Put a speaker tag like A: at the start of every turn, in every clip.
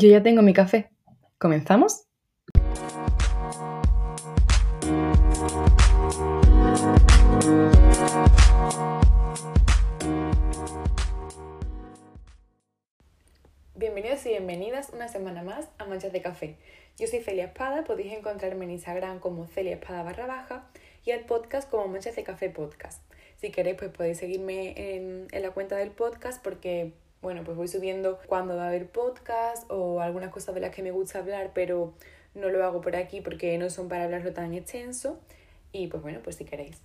A: Yo ya tengo mi café. ¿Comenzamos? Bienvenidos y bienvenidas una semana más a Manchas de Café. Yo soy Celia Espada, podéis encontrarme en Instagram como Celia Espada barra baja y al podcast como Manchas de Café Podcast. Si queréis, pues podéis seguirme en, en la cuenta del podcast porque bueno, pues voy subiendo cuando va a haber podcast o algunas cosas de las que me gusta hablar, pero no lo hago por aquí porque no son para hablarlo tan extenso. Y pues bueno, pues si queréis.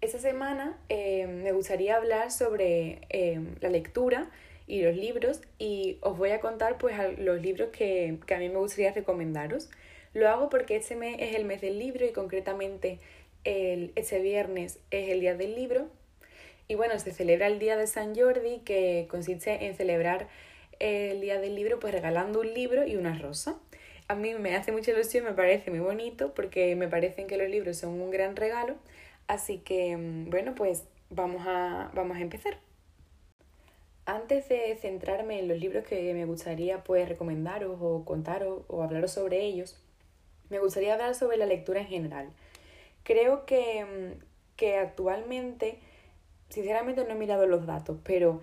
A: Esta semana eh, me gustaría hablar sobre eh, la lectura y los libros y os voy a contar pues los libros que, que a mí me gustaría recomendaros. Lo hago porque este mes es el mes del libro y concretamente el, este viernes es el día del libro y bueno, se celebra el Día de San Jordi, que consiste en celebrar el Día del Libro, pues regalando un libro y una rosa. A mí me hace mucha ilusión, me parece muy bonito, porque me parecen que los libros son un gran regalo. Así que, mm, bueno, pues vamos a, vamos a empezar. Antes de centrarme en los libros que me gustaría pues recomendaros o contaros o hablaros sobre ellos, me gustaría hablar sobre la lectura en general. Creo que, mm, que actualmente sinceramente no he mirado los datos, pero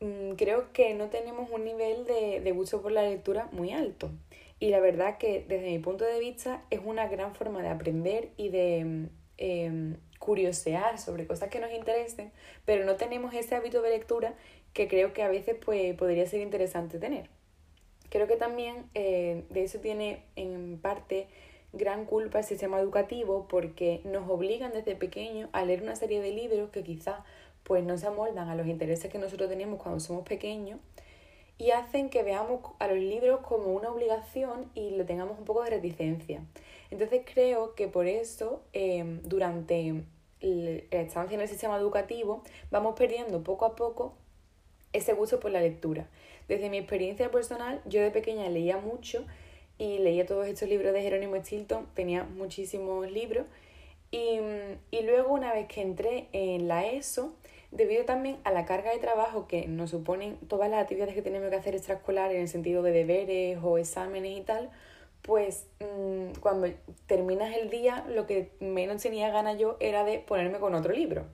A: mm, creo que no tenemos un nivel de, de gusto por la lectura muy alto. Y la verdad que desde mi punto de vista es una gran forma de aprender y de eh, curiosear sobre cosas que nos interesen, pero no tenemos ese hábito de lectura que creo que a veces pues, podría ser interesante tener. Creo que también eh, de eso tiene en parte gran culpa el sistema educativo porque nos obligan desde pequeños a leer una serie de libros que quizás pues no se amoldan a los intereses que nosotros tenemos cuando somos pequeños y hacen que veamos a los libros como una obligación y le tengamos un poco de reticencia. Entonces creo que por eso em, durante la estancia en el sistema educativo vamos perdiendo poco a poco ese gusto por la lectura. Desde mi experiencia personal, yo de pequeña leía mucho y leía todos estos libros de Jerónimo Stilton, tenía muchísimos libros. Y, y, luego una vez que entré en la ESO, debido también a la carga de trabajo que nos suponen todas las actividades que tenemos que hacer extraescolar en el sentido de deberes o exámenes y tal, pues mm, cuando terminas el día lo que menos tenía ganas yo era de ponerme con otro libro.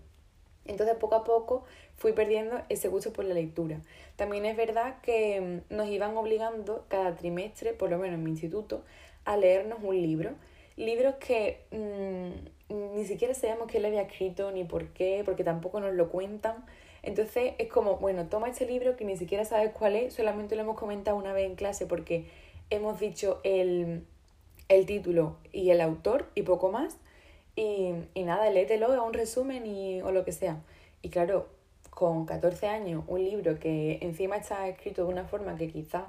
A: Entonces poco a poco fui perdiendo ese gusto por la lectura. También es verdad que mm, nos iban obligando cada trimestre, por lo menos en mi instituto, a leernos un libro. Libros que mmm, ni siquiera sabíamos quién le había escrito ni por qué, porque tampoco nos lo cuentan. Entonces es como, bueno, toma este libro que ni siquiera sabes cuál es, solamente lo hemos comentado una vez en clase porque hemos dicho el, el título y el autor y poco más y, y nada, léetelo, a un resumen y, o lo que sea. Y claro, con 14 años, un libro que encima está escrito de una forma que quizás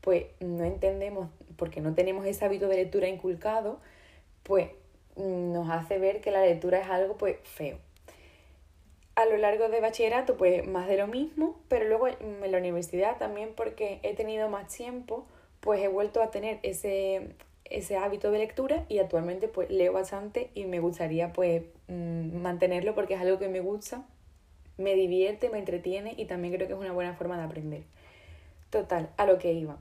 A: pues no entendemos porque no tenemos ese hábito de lectura inculcado, pues nos hace ver que la lectura es algo pues feo. A lo largo de bachillerato pues más de lo mismo, pero luego en la universidad también porque he tenido más tiempo, pues he vuelto a tener ese, ese hábito de lectura y actualmente pues leo bastante y me gustaría pues mm, mantenerlo porque es algo que me gusta, me divierte, me entretiene y también creo que es una buena forma de aprender. Total, a lo que iba.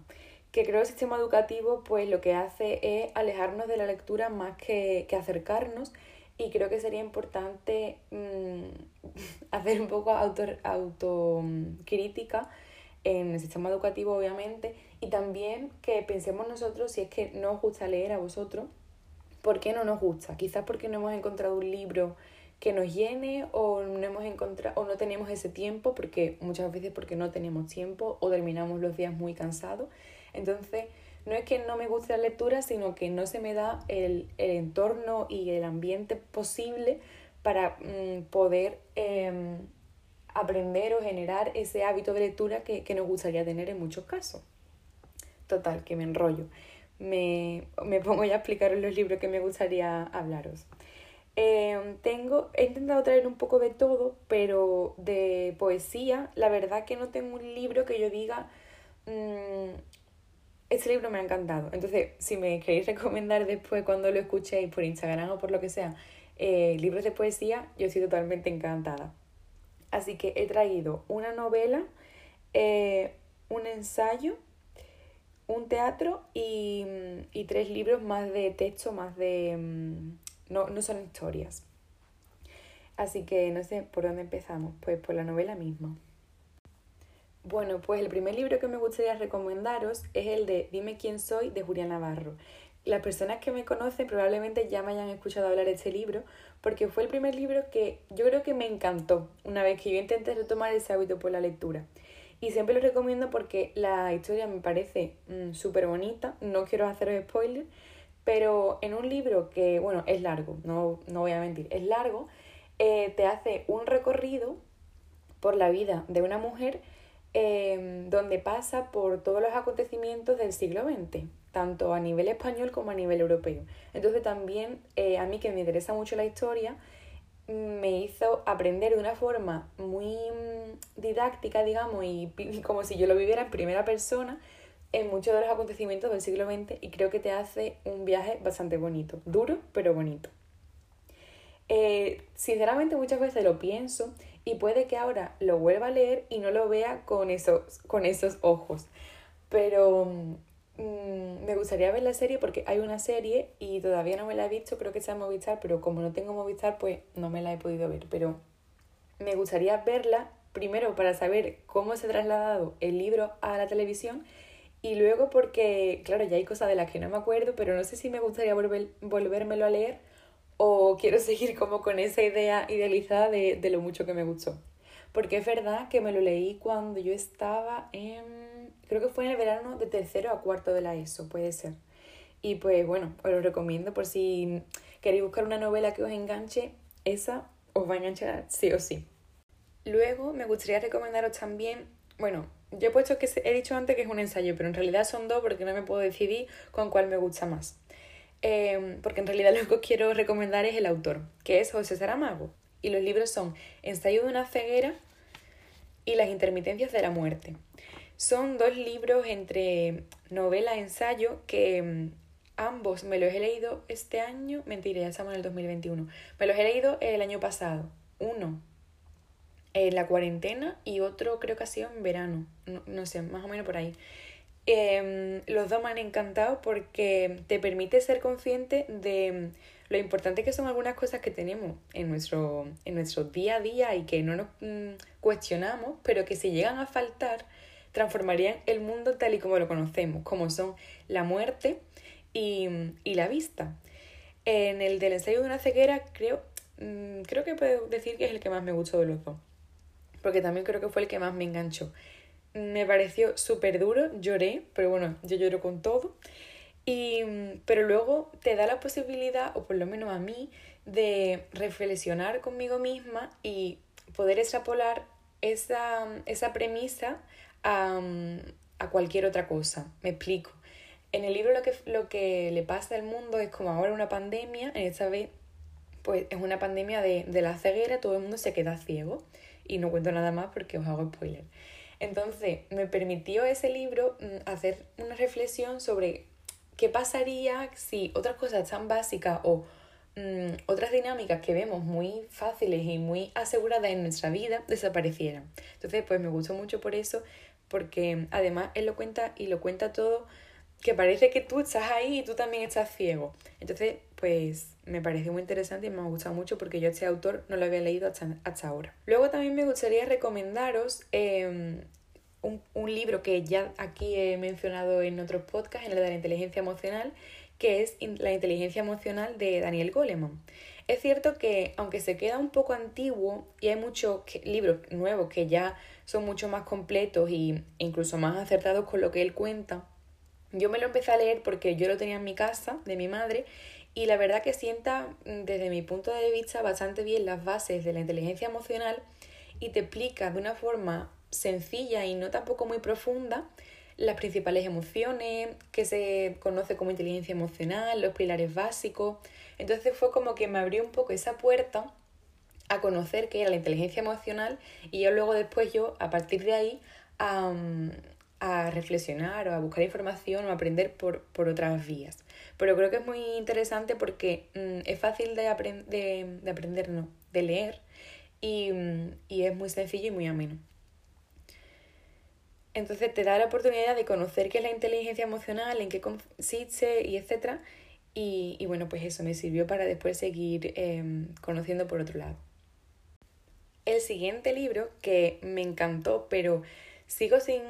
A: Que creo que el sistema educativo pues lo que hace es alejarnos de la lectura más que, que acercarnos y creo que sería importante mm, hacer un poco autocrítica auto, en el sistema educativo obviamente y también que pensemos nosotros si es que no os gusta leer a vosotros, ¿por qué no nos gusta? Quizás porque no hemos encontrado un libro que nos llene o no hemos encontrado o no tenemos ese tiempo porque muchas veces porque no tenemos tiempo o terminamos los días muy cansados. Entonces, no es que no me guste la lectura, sino que no se me da el, el entorno y el ambiente posible para mm, poder em, aprender o generar ese hábito de lectura que, que nos gustaría tener en muchos casos. Total, que me enrollo. Me, me pongo ya a explicaros los libros que me gustaría hablaros. Eh, tengo, he intentado traer un poco de todo, pero de poesía, la verdad que no tengo un libro que yo diga, mmm, este libro me ha encantado. Entonces, si me queréis recomendar después cuando lo escuchéis por Instagram o por lo que sea, eh, libros de poesía, yo estoy totalmente encantada. Así que he traído una novela, eh, un ensayo un teatro y, y, tres libros más de texto, más de... Mm, no, no son historias. Así que no sé por dónde empezamos, pues por la novela misma. Bueno, pues el primer libro que me gustaría recomendaros es el de Dime quién soy de Julián Navarro. Las personas que me conocen probablemente ya me hayan escuchado hablar de este libro porque fue el primer libro que yo creo que me encantó una vez que yo intenté retomar ese hábito por la lectura. Y siempre lo recomiendo porque la historia me parece mm, súper bonita, no quiero haceros spoilers, pero en un libro que, bueno, es largo, no, no voy a mentir, es largo, eh, te hace un recorrido por la vida de una mujer em, donde pasa por todos los acontecimientos del siglo XX, tanto a nivel español como a nivel europeo. Entonces también eh, a mí que me interesa mucho la historia, me hizo aprender de una forma muy mm, didáctica, digamos, y, como si yo lo viviera en primera persona en muchos de los acontecimientos del siglo XX y creo que te hace un viaje bastante bonito, duro pero bonito. Eh, sinceramente muchas veces lo pienso y puede que ahora lo vuelva a leer y no lo vea con esos, con esos ojos. Pero mm, me gustaría ver la serie porque hay una serie y todavía no me la he visto, creo que en Movistar, pero como no tengo Movistar pues no me la he podido ver. Pero me gustaría verla primero para saber cómo se ha trasladado el libro a la televisión y luego porque, claro, ya hay cosas de las que no me acuerdo, pero no sé si me gustaría volver, volvérmelo a leer o quiero seguir como con esa idea idealizada de, de lo mucho que me gustó. Porque es verdad que me lo leí cuando yo estaba en, creo que fue en el verano de tercero a cuarto de la ESO, puede ser. Y pues bueno, os lo recomiendo por si queréis buscar una novela que os enganche, esa os va a enganchar sí o sí. Luego me gustaría recomendaros también, bueno, yo he puesto que he dicho antes que es un ensayo, pero en realidad son dos porque no me puedo decidir con cuál me gusta más. Em, porque en realidad lo que quiero recomendar es el autor, que es José Saramago. Y los libros son Ensayo de una ceguera y Las intermitencias de la muerte. Son dos libros entre novela e ensayo que em, ambos me los he leído este año, mentira, ya estamos en el 2021. Me los he leído el año pasado. Uno en la cuarentena y otro creo que ha sido en verano, no sé, más o menos por ahí. Em, los dos me han encantado porque te permite ser consciente de lo importante que son algunas cosas que tenemos en nuestro, en nuestro día a día y que no nos mm, cuestionamos, pero que si llegan a faltar, transformarían el mundo tal y como lo conocemos, como son la muerte y, y la vista. En el del ensayo de una ceguera, creo, mm, creo que puedo decir que es el que más me gustó de los dos, porque también creo que fue el que más me enganchó me pareció súper duro, lloré, pero bueno, yo lloro con todo. Y, pero luego te da la posibilidad, o por lo menos a mí, de reflexionar conmigo misma y poder extrapolar esa, esa premisa a, a, cualquier otra cosa. Me explico. En el libro lo que, lo que le pasa al mundo es como ahora una pandemia, en esta vez pues es una pandemia de, de la ceguera, todo el mundo se queda ciego. Y no cuento nada más porque os hago spoiler. Entonces, me permitió ese libro mm, hacer una reflexión sobre qué pasaría si otras cosas tan básicas o mm, otras dinámicas que vemos muy fáciles y muy aseguradas en nuestra vida desaparecieran. Entonces, pues me gustó mucho por eso, porque además él lo cuenta y lo cuenta todo que parece que tú estás ahí y tú también estás ciego. Entonces, pues me parece muy interesante y me ha gustado mucho porque yo este autor no lo había leído hasta, ahora. Luego también me gustaría recomendaros em, un, un, libro que ya aquí he mencionado en otros podcasts, en el de la inteligencia emocional, que es La inteligencia emocional de Daniel Goleman. Es cierto que aunque se queda un poco antiguo y hay muchos libros nuevos que ya son mucho más completos e incluso más acertados con lo que él cuenta, yo me lo empecé a leer porque yo lo tenía en mi casa, de mi madre, y la verdad que sienta mm, desde mi punto de vista bastante bien las bases de la inteligencia emocional y te explica de una forma sencilla y no tampoco muy profunda las principales emociones, que se conoce como inteligencia emocional, los pilares básicos. Entonces fue como que me abrió un poco esa puerta a conocer qué era la inteligencia emocional y yo luego después yo, a partir de ahí, a, a reflexionar o a buscar información o a aprender por, por otras vías. Pero creo que es muy interesante porque mm, es fácil de, de, de, aprender, no, de leer y, mm, y, es muy sencillo y muy ameno. Entonces te da la oportunidad de conocer qué es la inteligencia emocional, en qué consiste y etcétera. Y, bueno, pues eso me sirvió para después seguir em, conociendo por otro lado. El siguiente libro que me encantó, pero sigo, sin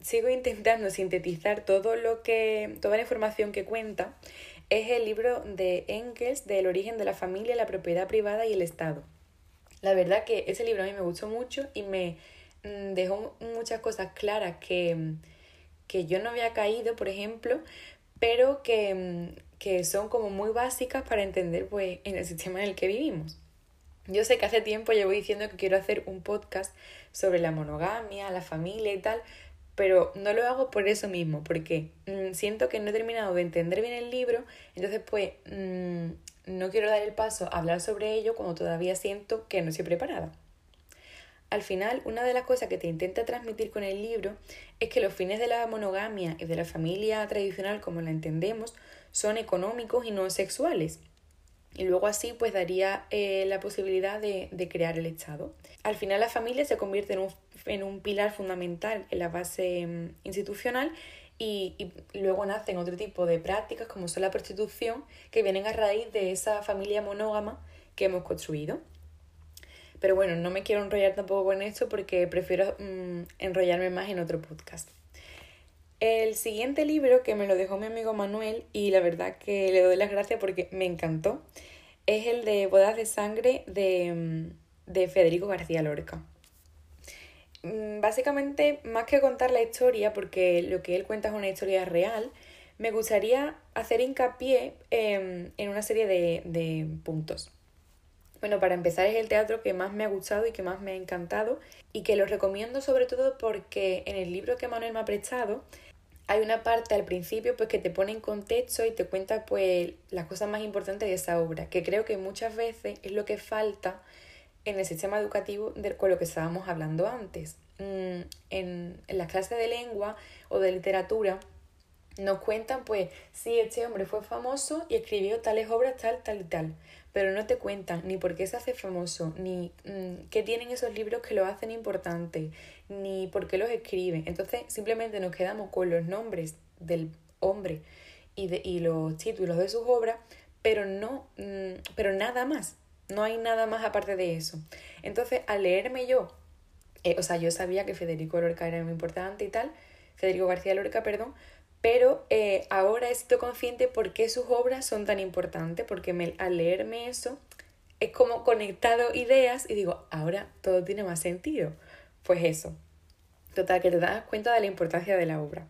A: sigo intentando sintetizar todo lo que, toda la información que cuenta, es el libro de Engels del origen de la familia, la propiedad privada y el Estado. La verdad que ese libro a mí me gustó mucho y me mm, dejó muchas cosas claras que, que yo no había caído, por ejemplo, pero que, que son como muy básicas para entender pues, en el sistema en el que vivimos. Yo sé que hace tiempo llevo diciendo que quiero hacer un podcast sobre la monogamia, la familia y tal, pero no lo hago por eso mismo, porque mm, siento que no he terminado de entender bien el libro, entonces pues mm, no quiero dar el paso a hablar sobre ello cuando todavía siento que no estoy preparada. Al final, una de las cosas que te intenta transmitir con el libro es que los fines de la monogamia y de la familia tradicional como la entendemos son económicos y no sexuales. Y luego así pues daría eh, la posibilidad de, de crear el Estado. Al final la familia se convierte en un en un pilar fundamental en la base mm, institucional y, y, luego nacen otro tipo de prácticas como son la prostitución que vienen a raíz de esa familia monógama que hemos construido. Pero bueno, no me quiero enrollar tampoco con esto porque prefiero mm, enrollarme más en otro podcast. El siguiente libro que me lo dejó mi amigo Manuel y la verdad que le doy las gracias porque me encantó es el de Bodas de Sangre de, mm, de Federico García Lorca. Mm, básicamente, más que contar la historia, porque lo que él cuenta es una historia real, me gustaría hacer hincapié en una serie de, de puntos. Bueno, para empezar es el teatro que más me ha gustado y que más me ha encantado y que lo recomiendo sobre todo porque en el libro que Manuel me ha prestado hay una parte al principio pues que te pone en contexto y te cuenta pues las cosas más importantes de esa obra, que creo que muchas veces es lo que falta en el sistema educativo de, con lo que estábamos hablando antes. Mm, en, en las clases de lengua o de literatura nos cuentan, pues, sí, este hombre fue famoso y escribió tales obras, tal, tal y tal. Pero no te cuentan ni por qué se hace famoso, ni mm, qué tienen esos libros que lo hacen importante, ni por qué los escribe. Entonces, simplemente nos quedamos con los nombres del hombre y, de, y los títulos de sus obras, pero no, mm, pero nada más. No hay nada más aparte de eso. Entonces, al leerme yo, eh, o sea, yo sabía que Federico Lorca era muy importante y tal, Federico García Lorca, perdón, pero eh, ahora he sido consciente por qué sus obras son tan importantes, porque al leerme eso, es como conectado ideas y digo, ahora todo tiene más sentido. Pues eso. Total, que te das cuenta de la importancia de la obra.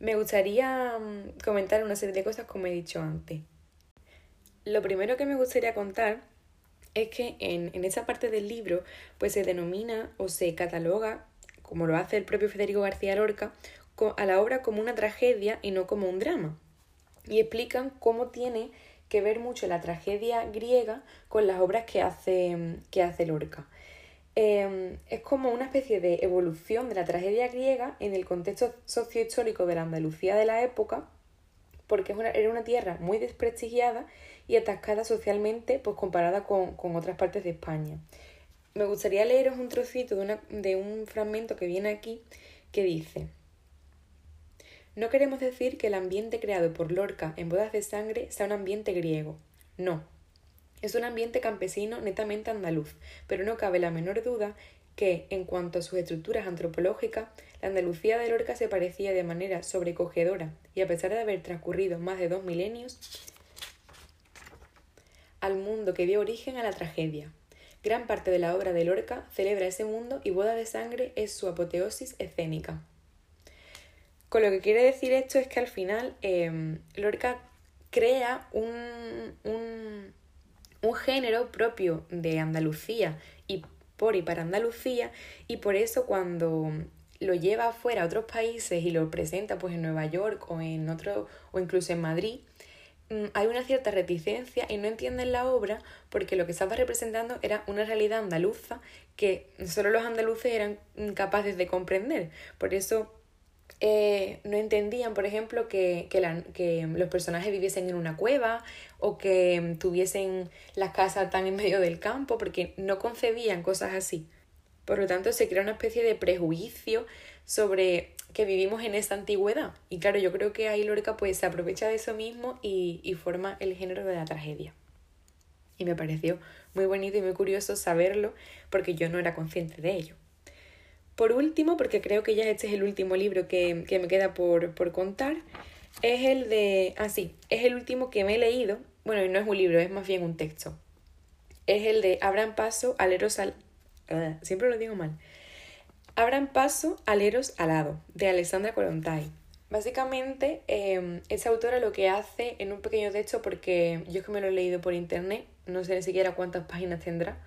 A: Me gustaría mm, comentar una serie de cosas como he dicho antes. Lo primero que me gustaría contar es que en, en esa parte del libro pues se denomina o se cataloga, como lo hace el propio Federico García Lorca, a la obra como una tragedia y no como un drama. Y explican cómo tiene que ver mucho la tragedia griega con las obras que hace, que hace Lorca. Em, es como una especie de evolución de la tragedia griega en el contexto sociohistórico de la Andalucía de la época, porque era una tierra muy desprestigiada y atascada socialmente pues comparada con, otras partes de España. Me gustaría leeros un trocito de, una, de un fragmento que viene aquí que dice No queremos decir que el ambiente creado por Lorca en Bodas de Sangre sea un ambiente griego. No. Es un ambiente campesino netamente andaluz, pero no cabe la menor duda que, en cuanto a sus estructuras antropológicas, la Andalucía de Lorca se parecía de manera sobrecogedora y a pesar de haber transcurrido más de dos milenios, al mundo que dio origen a la tragedia. Gran parte de la obra de Lorca celebra ese mundo y Boda de Sangre es su apoteosis escénica. Con lo que quiere decir esto es que al final em, Lorca crea un, un, un género propio de Andalucía y por y para Andalucía y por eso cuando lo lleva afuera a otros países y lo presenta pues en Nueva York o en otro o incluso en Madrid Mm, hay una cierta reticencia y no entienden la obra porque lo que estaba representando era una realidad andaluza que solo los andaluces eran capaces de comprender. Por eso eh, no entendían, por ejemplo, que, que, los personajes viviesen en una cueva o que tuviesen las casas tan en medio del campo porque no concebían cosas así. Por lo tanto, se crea una especie de prejuicio sobre que vivimos en esa antigüedad. Y claro, yo creo que ahí Lorca pues se aprovecha de eso mismo y, y forma el género de la tragedia. Y me pareció muy bonito y muy curioso saberlo porque yo no era consciente de ello. Por último, porque creo que ya este es el último libro que, que me queda por, por, contar, es el de... Ah, sí, es el último que me he leído. Bueno, y no es un libro, es más bien un texto. Es el de Abran paso, aleros al... Ah, siempre lo digo mal. Abran paso, aleros al lado, de Alessandra Colontay. Básicamente, eh, esa autora lo que hace en un pequeño texto, porque yo es que me lo he leído por internet, no sé ni siquiera cuántas páginas tendrá,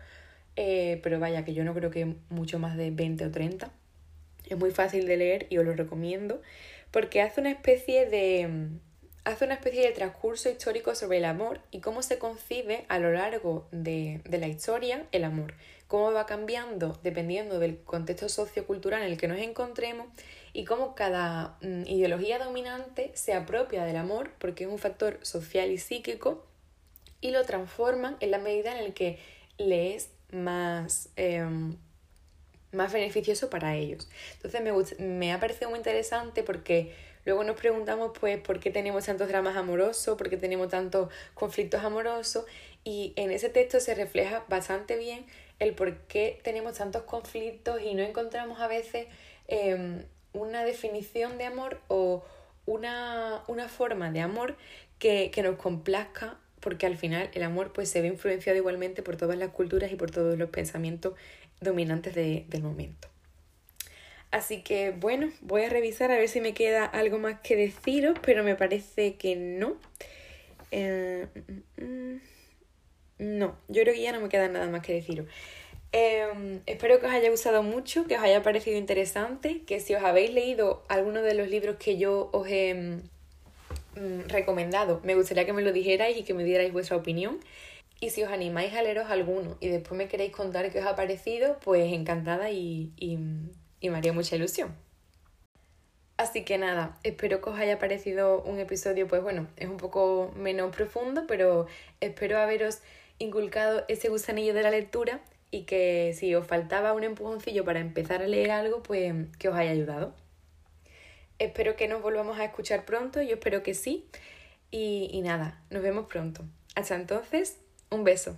A: eh, pero vaya que yo no creo que mucho más de 20 o 30. Es muy fácil de leer y os lo recomiendo porque hace una especie de hace una especie de transcurso histórico sobre el amor y cómo se concibe a lo largo de, de la historia el amor, cómo va cambiando dependiendo del contexto sociocultural en el que nos encontremos y cómo cada mm, ideología dominante se apropia del amor porque es un factor social y psíquico y lo transforman en la medida en la que le es más, em, más beneficioso para ellos. Entonces me, me ha parecido muy interesante porque luego nos preguntamos pues por qué tenemos tantos dramas amorosos, por qué tenemos tantos conflictos amorosos y en ese texto se refleja bastante bien el por qué tenemos tantos conflictos y no encontramos a veces em, una definición de amor o una, una forma de amor que, que nos complazca porque al final el amor pues se ve influenciado igualmente por todas las culturas y por todos los pensamientos dominantes del momento. Así que bueno, voy a revisar a ver si me queda algo más que deciros, pero me parece que no. Eh, mm, mm, no, yo creo que ya no me queda nada más que deciros. Em, espero que os haya gustado mucho, que os haya parecido interesante, que si os habéis leído alguno de los libros que yo os he Mm, recomendado. Me gustaría que me lo dijerais y que me dierais vuestra opinión. Y si os animáis a leeros alguno y después me queréis contar qué os ha parecido, pues encantada y, y, me haría mucha ilusión. Así que nada, espero que os haya parecido un episodio, pues bueno, es un poco menos profundo, pero espero haberos inculcado ese gusanillo de la lectura y que si os faltaba un empujoncillo para empezar a leer algo, pues que os haya ayudado. Espero que nos volvamos a escuchar pronto, yo espero que sí. Y, nada, nos vemos pronto. Hasta entonces, un beso.